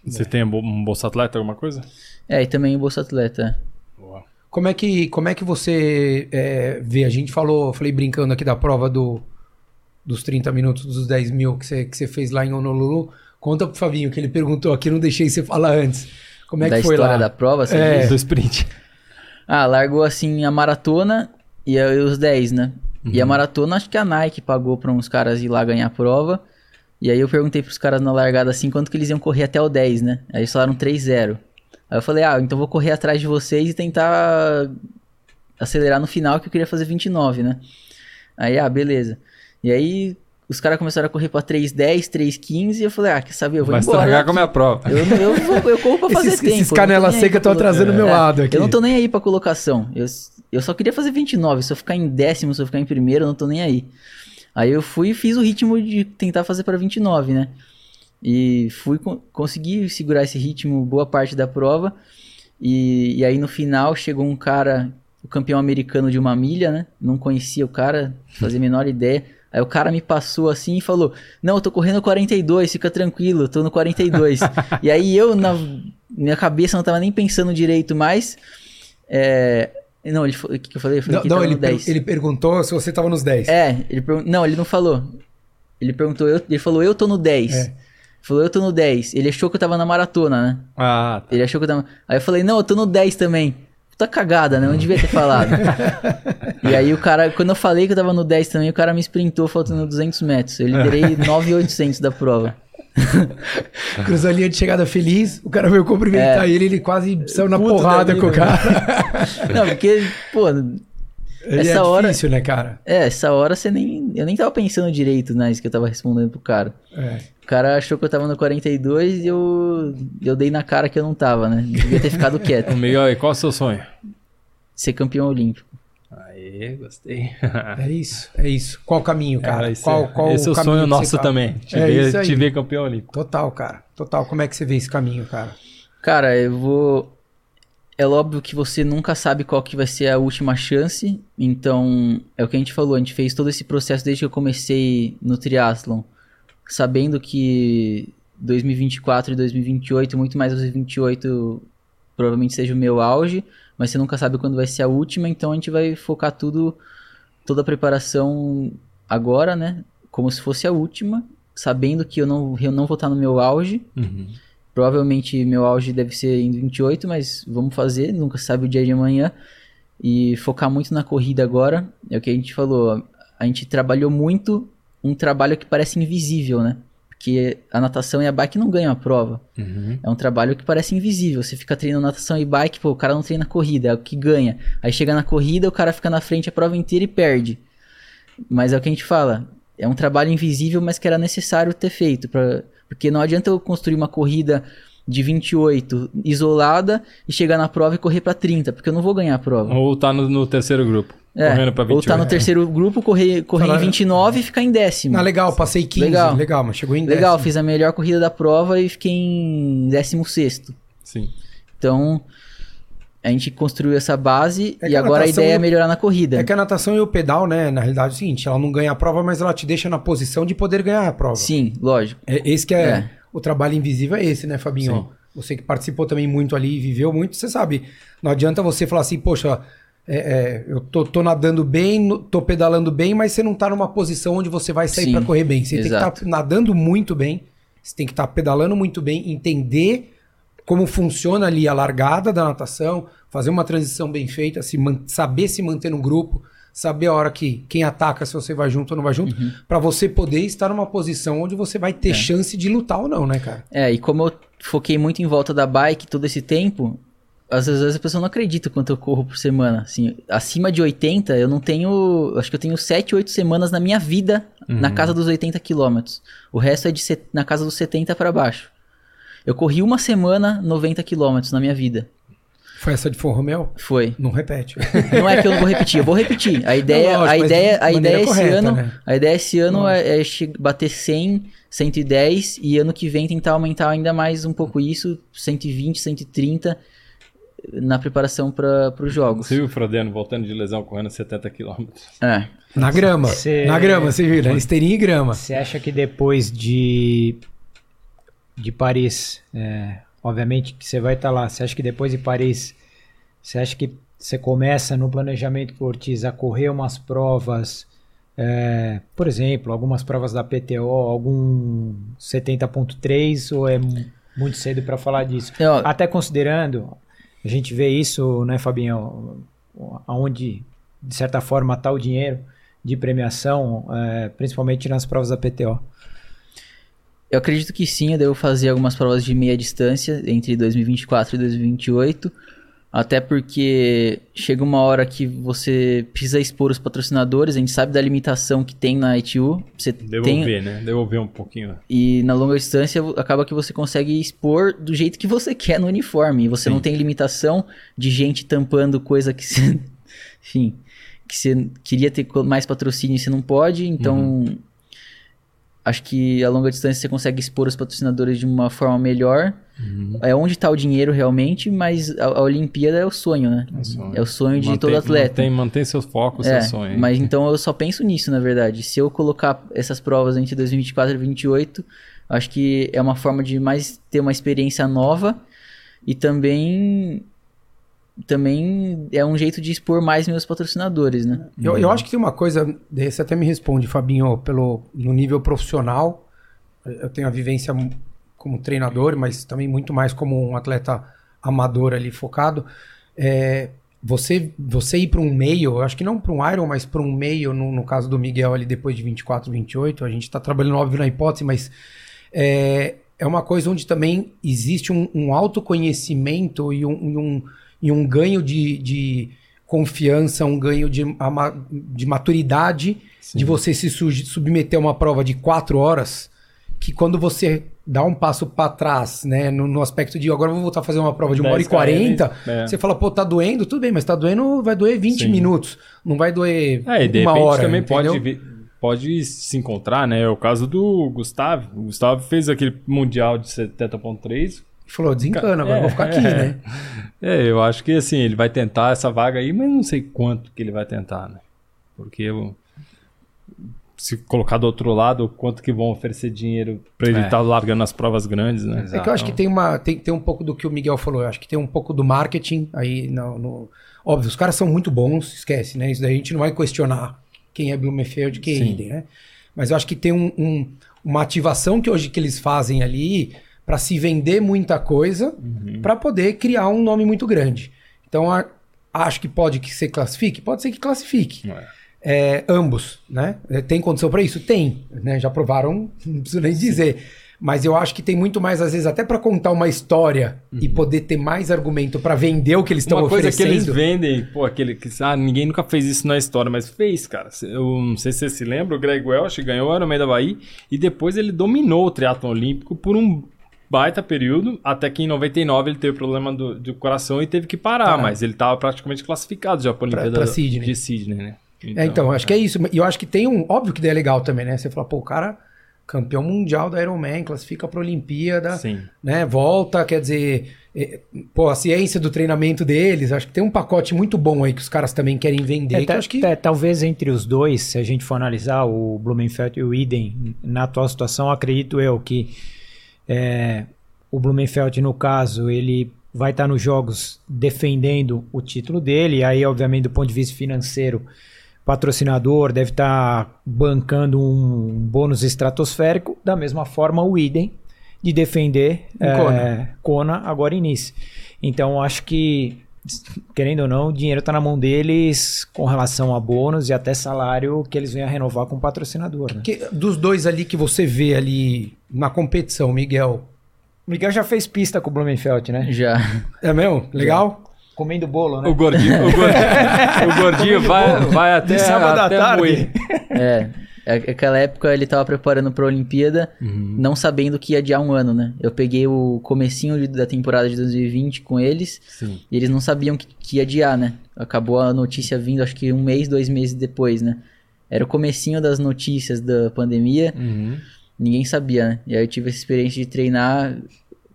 Você é. tem um Bolsa Atleta, alguma coisa? É, e também o Bolsa Atleta. Boa. Como é que, como é que você é, vê? A gente falou, falei brincando aqui da prova do, dos 30 minutos, dos 10 mil que você, que você fez lá em Honolulu. Conta pro Fabinho, que ele perguntou aqui, não deixei você falar antes. Como é da que foi lá? Da prova, você é. Do sprint. Ah, largou assim a maratona e os 10, né? Uhum. E a uhum. maratona, acho que a Nike pagou pra uns caras ir lá ganhar a prova. E aí eu perguntei pros caras na largada assim, quanto que eles iam correr até o 10, né? Aí eles falaram 3-0. Aí eu falei, ah, então vou correr atrás de vocês e tentar acelerar no final, que eu queria fazer 29, né? Aí, ah, beleza. E aí os caras começaram a correr pra 3,10, 3,15 e eu falei, ah, quer saber, eu vou Vai embora. Vai estragar com a minha prova. Eu, eu, eu, eu corro pra fazer esses, tempo. Esses canela seca estão atrasando o meu é, lado aqui. Eu não tô nem aí pra colocação. Eu, eu só queria fazer 29. Se eu ficar em décimo, se eu ficar em primeiro, eu não tô nem aí. Aí eu fui e fiz o ritmo de tentar fazer para 29, né? E fui consegui segurar esse ritmo boa parte da prova. E, e aí no final chegou um cara, o campeão americano de uma milha, né? Não conhecia o cara, fazia a menor ideia. Aí o cara me passou assim e falou: Não, eu tô correndo 42, fica tranquilo, tô no 42. e aí eu, na minha cabeça, não tava nem pensando direito mais. É, não, ele, o que eu falei? Eu falei não, não ele, per ele perguntou se você tava nos 10. É, ele não, ele não falou. Ele perguntou, eu, ele falou: Eu tô no 10. É. Falou, eu tô no 10. Ele achou que eu tava na maratona, né? Ah, tá. Ele achou que eu tava. Aí eu falei, não, eu tô no 10 também puta cagada, né? Eu não devia ter falado. e aí o cara, quando eu falei que eu tava no 10 também, o cara me sprintou faltando 200 metros. Eu liderei 9,800 da prova. Cruzou a linha de chegada feliz, o cara veio cumprimentar é. ele, ele quase saiu na porrada com o cara. não, porque, pô, ele essa é hora, difícil, né, cara? É, essa hora você nem. Eu nem tava pensando direito nisso que eu tava respondendo pro cara. É. O cara achou que eu tava no 42 e eu, eu dei na cara que eu não tava, né? Devia ter ficado quieto. Miguel, e qual é o seu sonho? Ser campeão olímpico. Gostei. é isso, é isso. Qual o caminho, é, cara? É, qual, qual esse é o sonho nosso também. Te, é ver, te ver campeão olímpico. Total, cara. Total. Como é que você vê esse caminho, cara? Cara, eu vou é óbvio que você nunca sabe qual que vai ser a última chance. Então, é o que a gente falou, a gente fez todo esse processo desde que eu comecei no triatlon, sabendo que 2024 e 2028, muito mais 2028 provavelmente seja o meu auge, mas você nunca sabe quando vai ser a última, então a gente vai focar tudo toda a preparação agora, né, como se fosse a última, sabendo que eu não eu não vou estar no meu auge. Uhum Provavelmente meu auge deve ser em 28, mas vamos fazer, nunca sabe o dia de amanhã. E focar muito na corrida agora. É o que a gente falou. A gente trabalhou muito um trabalho que parece invisível, né? Porque a natação e a bike não ganham a prova. Uhum. É um trabalho que parece invisível. Você fica treinando natação e bike, pô, o cara não treina corrida, é o que ganha. Aí chega na corrida, o cara fica na frente a prova inteira e perde. Mas é o que a gente fala. É um trabalho invisível, mas que era necessário ter feito para porque não adianta eu construir uma corrida de 28 isolada e chegar na prova e correr para 30, porque eu não vou ganhar a prova. Ou tá no, no terceiro grupo. É, correndo pra 28. Ou tá no terceiro grupo, correr, correr em 29 e ficar em décimo. Ah, legal, passei 15. Legal, legal mas chegou em décimo. Legal, fiz a melhor corrida da prova e fiquei em décimo sexto. Sim. Então, a gente construiu essa base é e agora a, a ideia é melhorar na corrida. É que a natação e o pedal, né, na realidade é o seguinte, ela não ganha a prova, mas ela te deixa na posição de poder ganhar a prova. Sim, lógico. É, esse que é, é. O trabalho invisível é esse, né, Fabinho? Sim. Você que participou também muito ali, viveu muito, você sabe, não adianta você falar assim, poxa, é, é, eu tô, tô, nadando bem, tô pedalando bem, mas você não tá numa posição onde você vai sair para correr bem. Você exato. tem que estar tá nadando muito bem, você tem que estar tá pedalando muito bem, entender como funciona ali a largada da natação, fazer uma transição bem feita, se saber se manter no grupo, saber a hora que quem ataca, se você vai junto ou não vai junto, uhum. para você poder estar numa posição onde você vai ter é. chance de lutar ou não, né, cara? É, e como eu foquei muito em volta da bike todo esse tempo, às vezes a pessoa não acredita quanto eu corro por semana. Assim, acima de 80, eu não tenho. Acho que eu tenho 7, 8 semanas na minha vida uhum. na casa dos 80 quilômetros. O resto é de na casa dos 70 para baixo. Eu corri uma semana 90 quilômetros na minha vida. Foi essa de Forromel? Foi. Não repete. Não é que eu não vou repetir, eu vou repetir. A ideia, lógico, a ideia, de a ideia esse correta, ano, né? a ideia esse ano é, é bater 100, 110 e ano que vem tentar aumentar ainda mais um pouco isso, 120, 130 na preparação para os jogos. Você viu o Frodeno voltando de lesão correndo 70 km? É. Na grama. Cê- Na grama, você viu? Na esteirinha e grama. Você acha que depois de de Paris, é, obviamente que você vai estar lá, você acha que depois de Paris, você acha que você começa no planejamento com o Ortiz a correr umas provas, é, por exemplo, algumas provas da PTO, algum 70.3 ou é mu- muito cedo para falar disso? Ó, Até considerando, a gente vê isso, né, Fabinho, aonde de certa forma está o dinheiro de premiação, é, principalmente nas provas da PTO. Eu acredito que sim, eu devo fazer algumas provas de meia distância entre 2024 e 2028. Até porque chega uma hora que você precisa expor os patrocinadores, a gente sabe da limitação que tem na ITU. Você tem, Devolver, né? Devolver um pouquinho. e na longa distância acaba que você consegue expor do jeito que você quer no uniforme. E você não tem limitação de gente tampando coisa que você. Enfim. Que você queria ter mais patrocínio e você não pode. Então. Acho que a longa distância você consegue expor os patrocinadores de uma forma melhor. É onde está o dinheiro realmente, mas a, a Olimpíada é o sonho, né? sonho. É o sonho de Mantém- todo atleta. Mantém, mantém seus focos, É, seu sonho. hein? mas então eu só penso nisso, na verdade. Se eu colocar essas provas entre 2024 e 2028, acho que é uma forma de mais ter uma experiência nova e também também é um jeito de expor mais meus patrocinadores, né? Eu, eu acho que tem uma coisa, você até me responde, Fabinho, pelo, no nível profissional. Eu tenho a vivência como treinador, mas também muito mais como um atleta amador ali focado. É, você, você ir para um meio, eu acho que não para um Iron, mas para um meio, no, no caso do Miguel ali depois de 24, 28, a gente está trabalhando óbvio na hipótese, mas é, é uma coisa onde também existe um, um autoconhecimento e um, e um, e um ganho de, de confiança, um ganho de, de maturidade de você se su- submeter a uma prova de quatro horas, que quando você dá um passo para trás, né, no, no aspecto de agora eu vou voltar a fazer uma prova de uma hora e 10 km, quarenta, é. você fala, pô, tá doendo? Tudo bem, mas tá doendo, vai doer 20 Sim. minutos, não vai doer É, e de uma repente hora, também entendeu? pode, pode se encontrar, né? É o caso do Gustavo. O Gustavo fez aquele Mundial de 70.3. Falou, desencana, agora É, eu vou ficar aqui, é. né? É, eu acho que assim, ele vai tentar essa vaga aí, mas não sei quanto que ele vai tentar, né? Porque se colocar do outro lado, quanto que vão oferecer dinheiro pra ele É. estar largando as provas grandes, né? É que eu acho que tem uma tem, tem um pouco do que o Miguel falou. Eu acho que tem um pouco do marketing aí no, no- óbvio. Os caras são muito bons, esquece, né? Isso daí a gente não vai questionar quem é Blumenfeld, quem é. Iden, né? Mas eu acho que tem um- um- uma ativação que hoje que eles fazem ali para se vender muita coisa, para poder criar um nome muito grande. Então a- acho que pode que se classifique, pode ser que classifique. É. É, ambos, né? É, Tem condição para isso? Tem, né? Já provaram, não preciso nem dizer. Mas eu acho que tem muito mais, às vezes, até para contar uma história e poder ter mais argumento para vender o que eles estão Uma coisa que oferecendo. eles vendem, pô, aquele que ah, ninguém nunca fez isso na história, mas fez, cara. Eu não sei se você se lembra, o Greg Welch ganhou o Ironman da Bahia e depois ele dominou o triatlo olímpico por um baita período, até que em 99 ele teve problema do, do coração e teve que parar, Parar. mas ele tava praticamente classificado já para a Olimpíada de Sydney, né? É, então, acho que é isso. E eu acho que tem um. Óbvio que daí é legal também, né? Você fala, pô, o cara, campeão mundial da Ironman, classifica pra Olimpíada, Sim. né? Volta, quer dizer. é, pô, a ciência do treinamento deles, acho que tem um pacote muito bom aí que os caras também querem vender. É, que acho que. ta- talvez entre os dois, se a gente for analisar o Blumenfeld e o Iden, na atual situação, acredito eu que é, o Blumenfeld, no caso, ele vai estar nos jogos defendendo o título dele, e aí, obviamente, do ponto de vista financeiro, patrocinador deve estar bancando um bônus estratosférico, da mesma forma o Iden de defender Em é, Kona. Kona agora em Nice. Então, acho que querendo ou não, o dinheiro está na mão deles com relação a bônus e até salário que eles venham a renovar com o patrocinador. Né? que- dos dois ali que você vê ali na competição, Miguel. O Miguel já fez pista com o Blumenfeld, né? Já. É mesmo? Legal? Comendo bolo, né? O gordinho, o gordinho, o gordinho vai, vai até, De sábado à até tarde. moer. É. É, aquela época ele tava preparando pra Olimpíada, Uhum. não sabendo que ia adiar um ano, né? Eu peguei o comecinho de- da temporada de 2020 com eles, Sim. e eles não sabiam que, que ia adiar, né? Acabou a notícia vindo, acho que um mês, dois meses depois, né? Era o comecinho das notícias da pandemia, Uhum. ninguém sabia, né? E aí eu tive essa experiência de treinar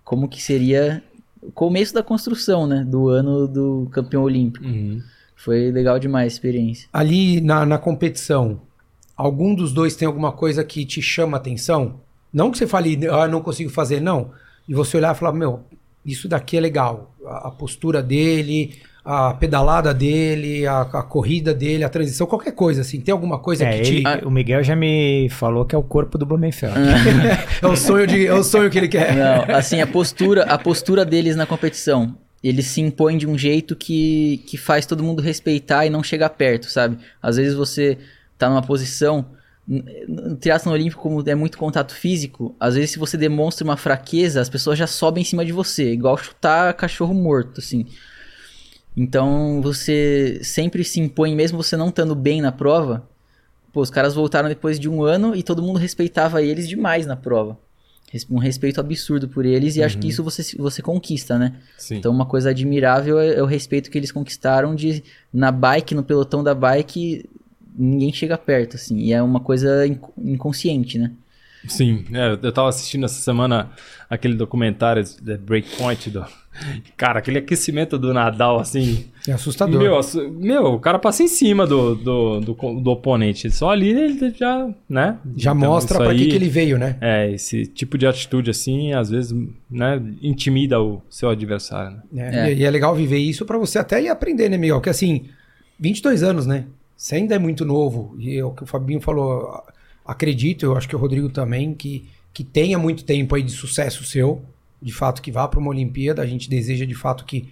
como que seria o começo da construção, né? Do ano do campeão olímpico. Uhum. Foi legal demais a experiência. Ali na, na competição, algum dos dois tem alguma coisa que te chama atenção? Não que você fale, ah, não consigo fazer, não. E você olhar e falar, meu, isso daqui é legal. A, a postura dele, a pedalada dele, a, a corrida dele, a transição, qualquer coisa assim. Tem alguma coisa É, que ele- te... o Miguel já me falou que é o corpo do Blumenfeld. é, o sonho de, é o sonho que ele quer. Não, assim, a postura, a postura deles na competição. Eles se impõem de um jeito que, que faz todo mundo respeitar e não chegar perto, sabe? Às vezes você tá numa posição. No triatlon olímpico, como é muito contato físico, às vezes se você demonstra uma fraqueza, as pessoas já sobem em cima de você, igual chutar cachorro morto, assim. Então você sempre se impõe, mesmo você não estando bem na prova. Pô, os caras voltaram depois de um ano e todo mundo respeitava eles demais na prova. Um respeito absurdo por eles e acho que isso você, você conquista, né? Sim. Então uma coisa admirável é, é o respeito que eles conquistaram de na bike, no pelotão da bike, ninguém chega perto, assim. E é uma coisa inc- inconsciente, né? Sim, é, eu tava assistindo essa semana aquele documentário The Breakpoint do. Cara, aquele aquecimento do Nadal, assim. É assustador. Meu, assu- meu, o cara passa em cima do, do, do, do oponente. Só ali ele já, né? Já Então, mostra pra que, aí- que ele veio, né? É, esse tipo de atitude assim, às vezes, né, intimida o seu adversário. Né? É, É. E, e é legal viver isso pra você até ir aprender, né, Miguel? Que assim, 22 anos, né? Você ainda é muito novo. E é o que o Fabinho falou, acredito, eu acho que o Rodrigo também, que, que tenha muito tempo aí de sucesso seu. De fato, que vá pra uma Olimpíada. A gente deseja de fato que,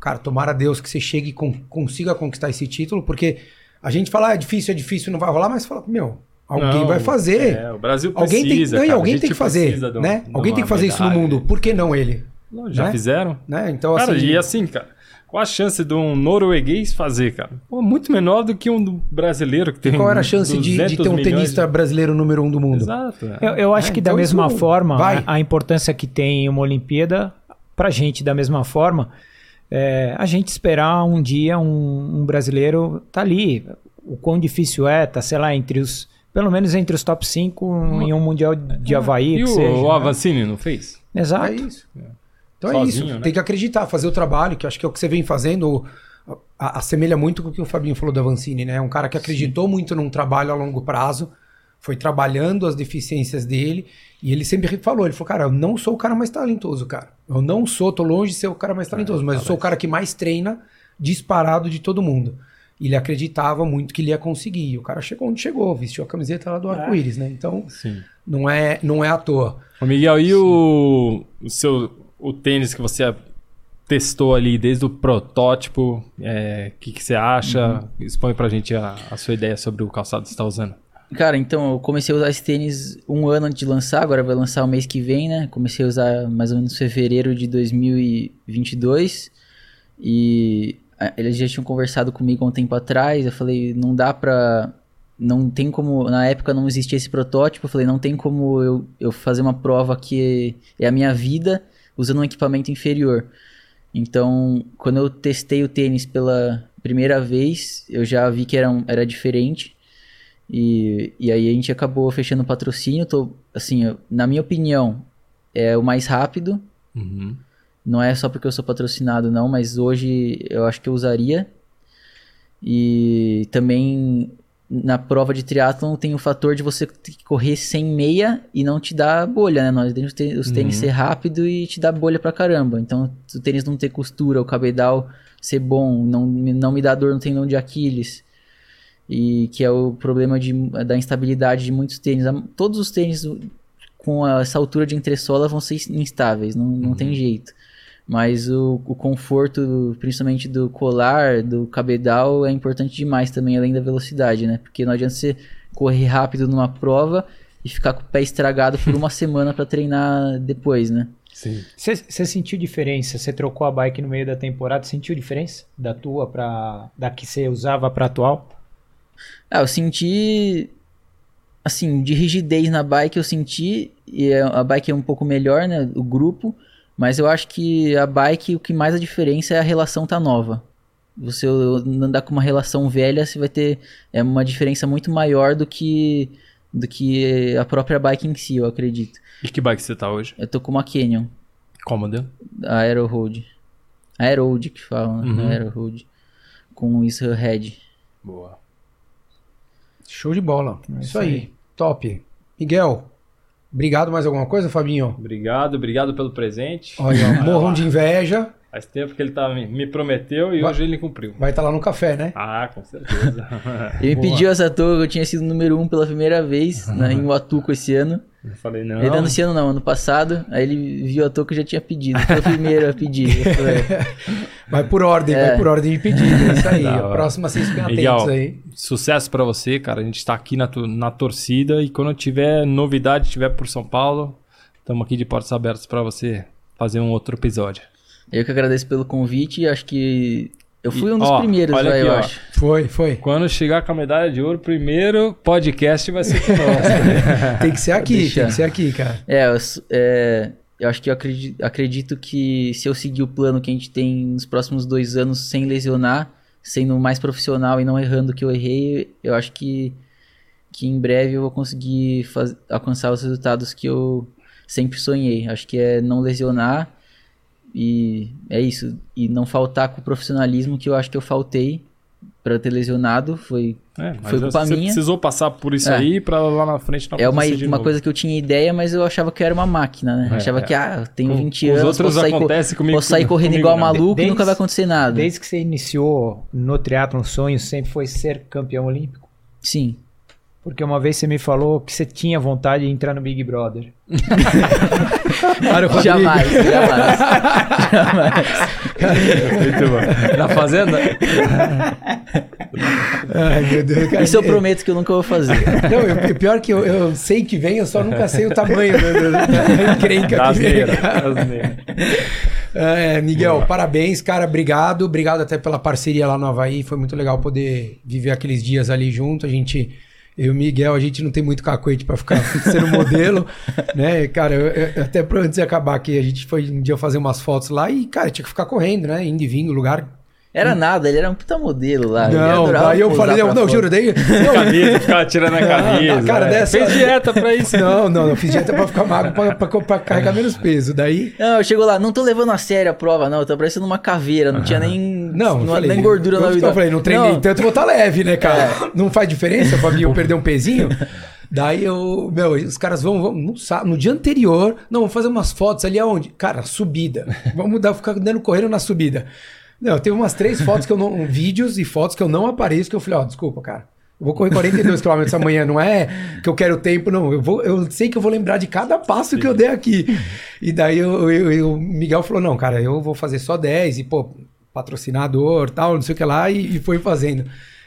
cara, tomara a Deus que você chegue e con- consiga conquistar esse título, porque a gente fala, ah, é difícil, é difícil, não vai rolar, mas fala, meu, alguém Não, vai fazer. É, o Brasil Alguém tem, precisa. não, cara, alguém tem que fazer, precisa um- né? Alguém tem que fazer isso no medalha. mundo. Por que não ele? Já né? fizeram? Né? Então, Cara, assim, e assim, cara, qual a chance de um norueguês fazer, cara? Pô, muito menor do que um brasileiro que tem qual era a chance de, de 200 ter um tenista brasileiro número um do mundo? Exato. é. Eu, eu acho É, que da então mesma isso forma, vai. a, a importância que tem uma Olimpíada, pra gente da mesma forma, é, a gente esperar um dia um, um brasileiro tá ali. O quão difícil é, tá, sei lá, entre os. Pelo menos entre os top 5 em um Mundial de Havaí. E que o, seja, o né? Avancini não fez? Exato. É isso. Então é Sozinho, isso. né? Tem que acreditar, fazer o trabalho, que acho que é o que você vem fazendo. a- assemelha muito com o que o Fabinho falou da Vancini, né? É um cara que acreditou muito num trabalho a longo prazo, foi trabalhando as deficiências dele, e ele sempre falou, ele falou, cara, eu não sou o cara mais talentoso, cara. Eu não sou, tô longe de ser o cara mais talentoso, mas eu sou o cara que mais treina disparado de todo mundo. E ele acreditava muito que ele ia conseguir. E o cara chegou onde chegou, vestiu a camiseta lá do arco-íris, né? Então, Sim. não é, não é à toa. Ô Miguel, e o, o seu o tênis que você testou ali desde o protótipo, o que, que você acha? Expõe pra gente a, a sua ideia sobre o calçado que você está usando. Cara, então eu comecei a usar esse tênis um ano antes de lançar, agora vai lançar o mês que vem, né? Comecei a usar mais ou menos em fevereiro de 2022 e ah, eles já tinham conversado comigo há um tempo atrás. Eu falei, não dá pra. Não tem como. Na época não existia esse protótipo. Eu falei, não tem como eu, eu fazer uma prova que é a minha vida usando um equipamento inferior. Então, quando eu testei o tênis pela primeira vez, eu já vi que era, um- era diferente. E, e aí a gente acabou fechando o patrocínio. Tô, assim, eu- na minha opinião, é o mais rápido. Uhum. Não é só porque eu sou patrocinado, não, mas hoje eu acho que eu usaria. E também na prova de triatlon tem o fator de você correr sem meia e não te dar bolha, né? Nós temos te- os tênis Uhum. ser rápido e te dar bolha pra caramba. Então, o tênis não ter costura, o cabedal ser bom, não, me- não me dá dor no tendão de Aquiles. E que é o problema de, da instabilidade de muitos tênis. Todos os tênis com essa altura de entressola vão ser instáveis, não, não tem jeito. Mas o, o conforto, principalmente do colar, do cabedal, é importante demais também, além da velocidade, né? Porque não adianta você correr rápido numa prova e ficar com o pé estragado por uma semana pra treinar depois, né? Sim. Você sentiu diferença? Você trocou a bike no meio da temporada? Sentiu diferença da tua para da que você usava para atual? Ah, eu senti assim, de rigidez na bike eu senti, e é, a bike é um pouco melhor, né, o grupo, mas eu acho que a bike, o que mais a diferença é a relação tá nova. Você andar com uma relação velha, você vai ter é uma diferença muito maior do que do que a própria bike em si, eu acredito. E que bike você tá hoje? Eu tô com uma Canyon. Qual modelo? A Aero Road. Aero Road que fala, né? Uhum. Aero Road. Com isso Head. Boa. Show de bola. É isso isso aí. aí. Top. Miguel, obrigado mais alguma coisa, Fabinho? Obrigado, obrigado pelo presente. Olha, morram de inveja. Faz tempo que ele tá, me, me prometeu e Vai- hoje ele cumpriu. Vai estar lá no café, né? Ah, com certeza. Ele me pediu essa touca, eu tinha sido número um pela primeira vez né, em Watuco esse ano. Eu falei, não. Ele esse ano não, ano passado. Aí ele viu a touca e já tinha pedido. Foi o primeiro a pedir. Eu falei, Vai por ordem, É. vai por ordem de pedido. É isso aí. Da A próxima vocês Miguel, atentos aí. Sucesso pra você, cara. A gente tá aqui na, na torcida e quando tiver novidade, tiver por São Paulo, estamos aqui de portas abertas pra você fazer um outro episódio. Eu que agradeço pelo convite. Acho que eu fui um dos ó, primeiros, olha vai, aqui, eu ó. acho. Foi, foi. Quando chegar com a medalha de ouro, o primeiro podcast vai ser conosco. Tem que ser aqui, Deixa. tem que ser aqui, cara. É, eu, é, eu acho que eu acredito, acredito que se eu seguir o plano que a gente tem nos próximos dois anos sem lesionar, sendo mais profissional e não errando o que eu errei, eu acho que, que em breve eu vou conseguir faz- alcançar os resultados que eu sempre sonhei. Acho que é não lesionar e é isso. E não faltar com o profissionalismo que eu acho que eu faltei para ter lesionado. Foi É, Foi culpa você minha. precisou passar por isso É. aí pra lá na frente não É uma, uma novo. coisa que eu tinha ideia, mas eu achava que eu era uma máquina, né? É, achava é. que, ah, eu tenho Com- 20 com os anos, outros posso sair, co- acontece comigo- posso sair correndo comigo igual não. maluco e Desde- nunca vai acontecer nada. Desde que você iniciou no triatlo, um sonho sempre foi ser campeão olímpico? Sim. Porque uma vez você me falou que você tinha vontade de entrar no Big Brother. Rodrigo. Jamais, jamais. jamais. Muito bom. Na fazenda? Ai, meu Deus, cara. Isso eu prometo que eu nunca vou fazer. Não, eu- pior que eu, eu sei que vem, eu só nunca sei o tamanho da, encrenca Da que vem. É, Miguel, parabéns, cara. Obrigado. Obrigado até pela parceria lá no Havaí. Foi muito legal poder viver aqueles dias ali junto. A gente, eu e o Miguel, a gente não tem muito cacoete pra ficar sendo modelo, né? Cara, eu- eu- até pra antes de acabar aqui, a gente foi um dia fazer umas fotos lá e, cara, tinha que ficar correndo, né? Indo e vindo, lugar. Era nada, ele era um puta modelo lá. não, daí eu falei, não, não, juro, daí. Camisa, ficava tirando a camisa. na cara é. dessa- Fez dieta pra isso. Não, não, eu fiz dieta pra ficar magro, pra, pra- pra carregar menos peso. Daí. Não, eu chego lá, não tô levando a sério a prova, não. Eu tô parecendo uma caveira, não tinha nem, Não, não, falei, nem gordura na eu, vida. Eu falei, não treinei Não, tanto, vou estar leve, né, cara? Não faz diferença pra mim eu perder um pezinho? Daí eu, meu, os caras vão, vão no, no dia anterior, não, vamos fazer umas fotos ali aonde? Cara, subida. Vamos dar, ficar dando correndo na subida. Não, teve umas três fotos que eu não, vídeos e fotos que eu não apareço, que eu falei, ó, desculpa, cara. Eu vou correr 42 km amanhã, não é que eu quero tempo, não. Eu, vou, eu sei que eu vou lembrar de cada passo que eu dei aqui. E daí eu- eu- eu- o Miguel falou: não, cara, eu vou fazer só 10 e, pô, patrocinador tal, não sei o que lá, e, e foi fazendo.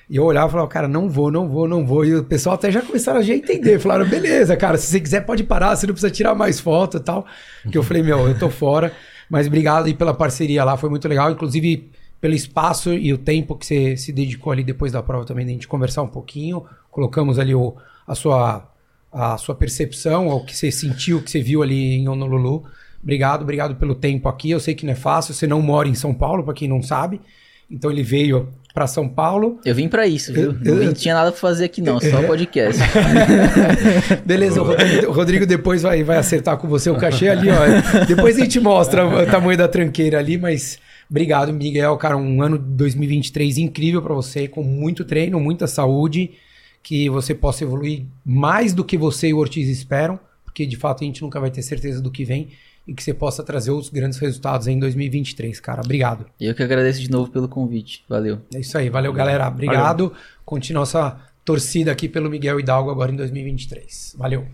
E eu olhava e falava, cara, não vou, não vou, não vou. E o pessoal até já começaram a já entender. Falaram, beleza, cara, se você quiser pode parar, você não precisa tirar mais foto e tal. Que eu falei, meu, eu tô fora. Mas obrigado aí pela parceria lá, foi muito legal. Inclusive, pelo espaço e o tempo que você se dedicou ali depois da prova também, da gente conversar um pouquinho. Colocamos ali o, a, sua, a sua percepção, o que você sentiu, o que você viu ali em Honolulu. Obrigado, obrigado pelo tempo aqui. Eu sei que não é fácil, você não mora em São Paulo, para quem não sabe. Então ele veio para São Paulo. Eu vim pra isso, viu? Eu- eu- não tinha nada pra fazer aqui não, só podcast. Beleza, o Rodrigo, o Rodrigo depois vai, vai acertar com você o cachê ali, ó. Depois a gente mostra o tamanho da tranqueira ali, mas obrigado, Miguel, cara, um ano de 2023 incrível para você, com muito treino, muita saúde, que você possa evoluir mais do que você e o Ortiz esperam, porque de fato a gente nunca vai ter certeza do que vem e que você possa trazer outros grandes resultados em 2023, cara. Obrigado. Eu que agradeço de novo pelo convite. Valeu. É isso aí, valeu, galera. Obrigado. Continua nossa torcida aqui pelo Miguel Hidalgo agora em 2023. Valeu.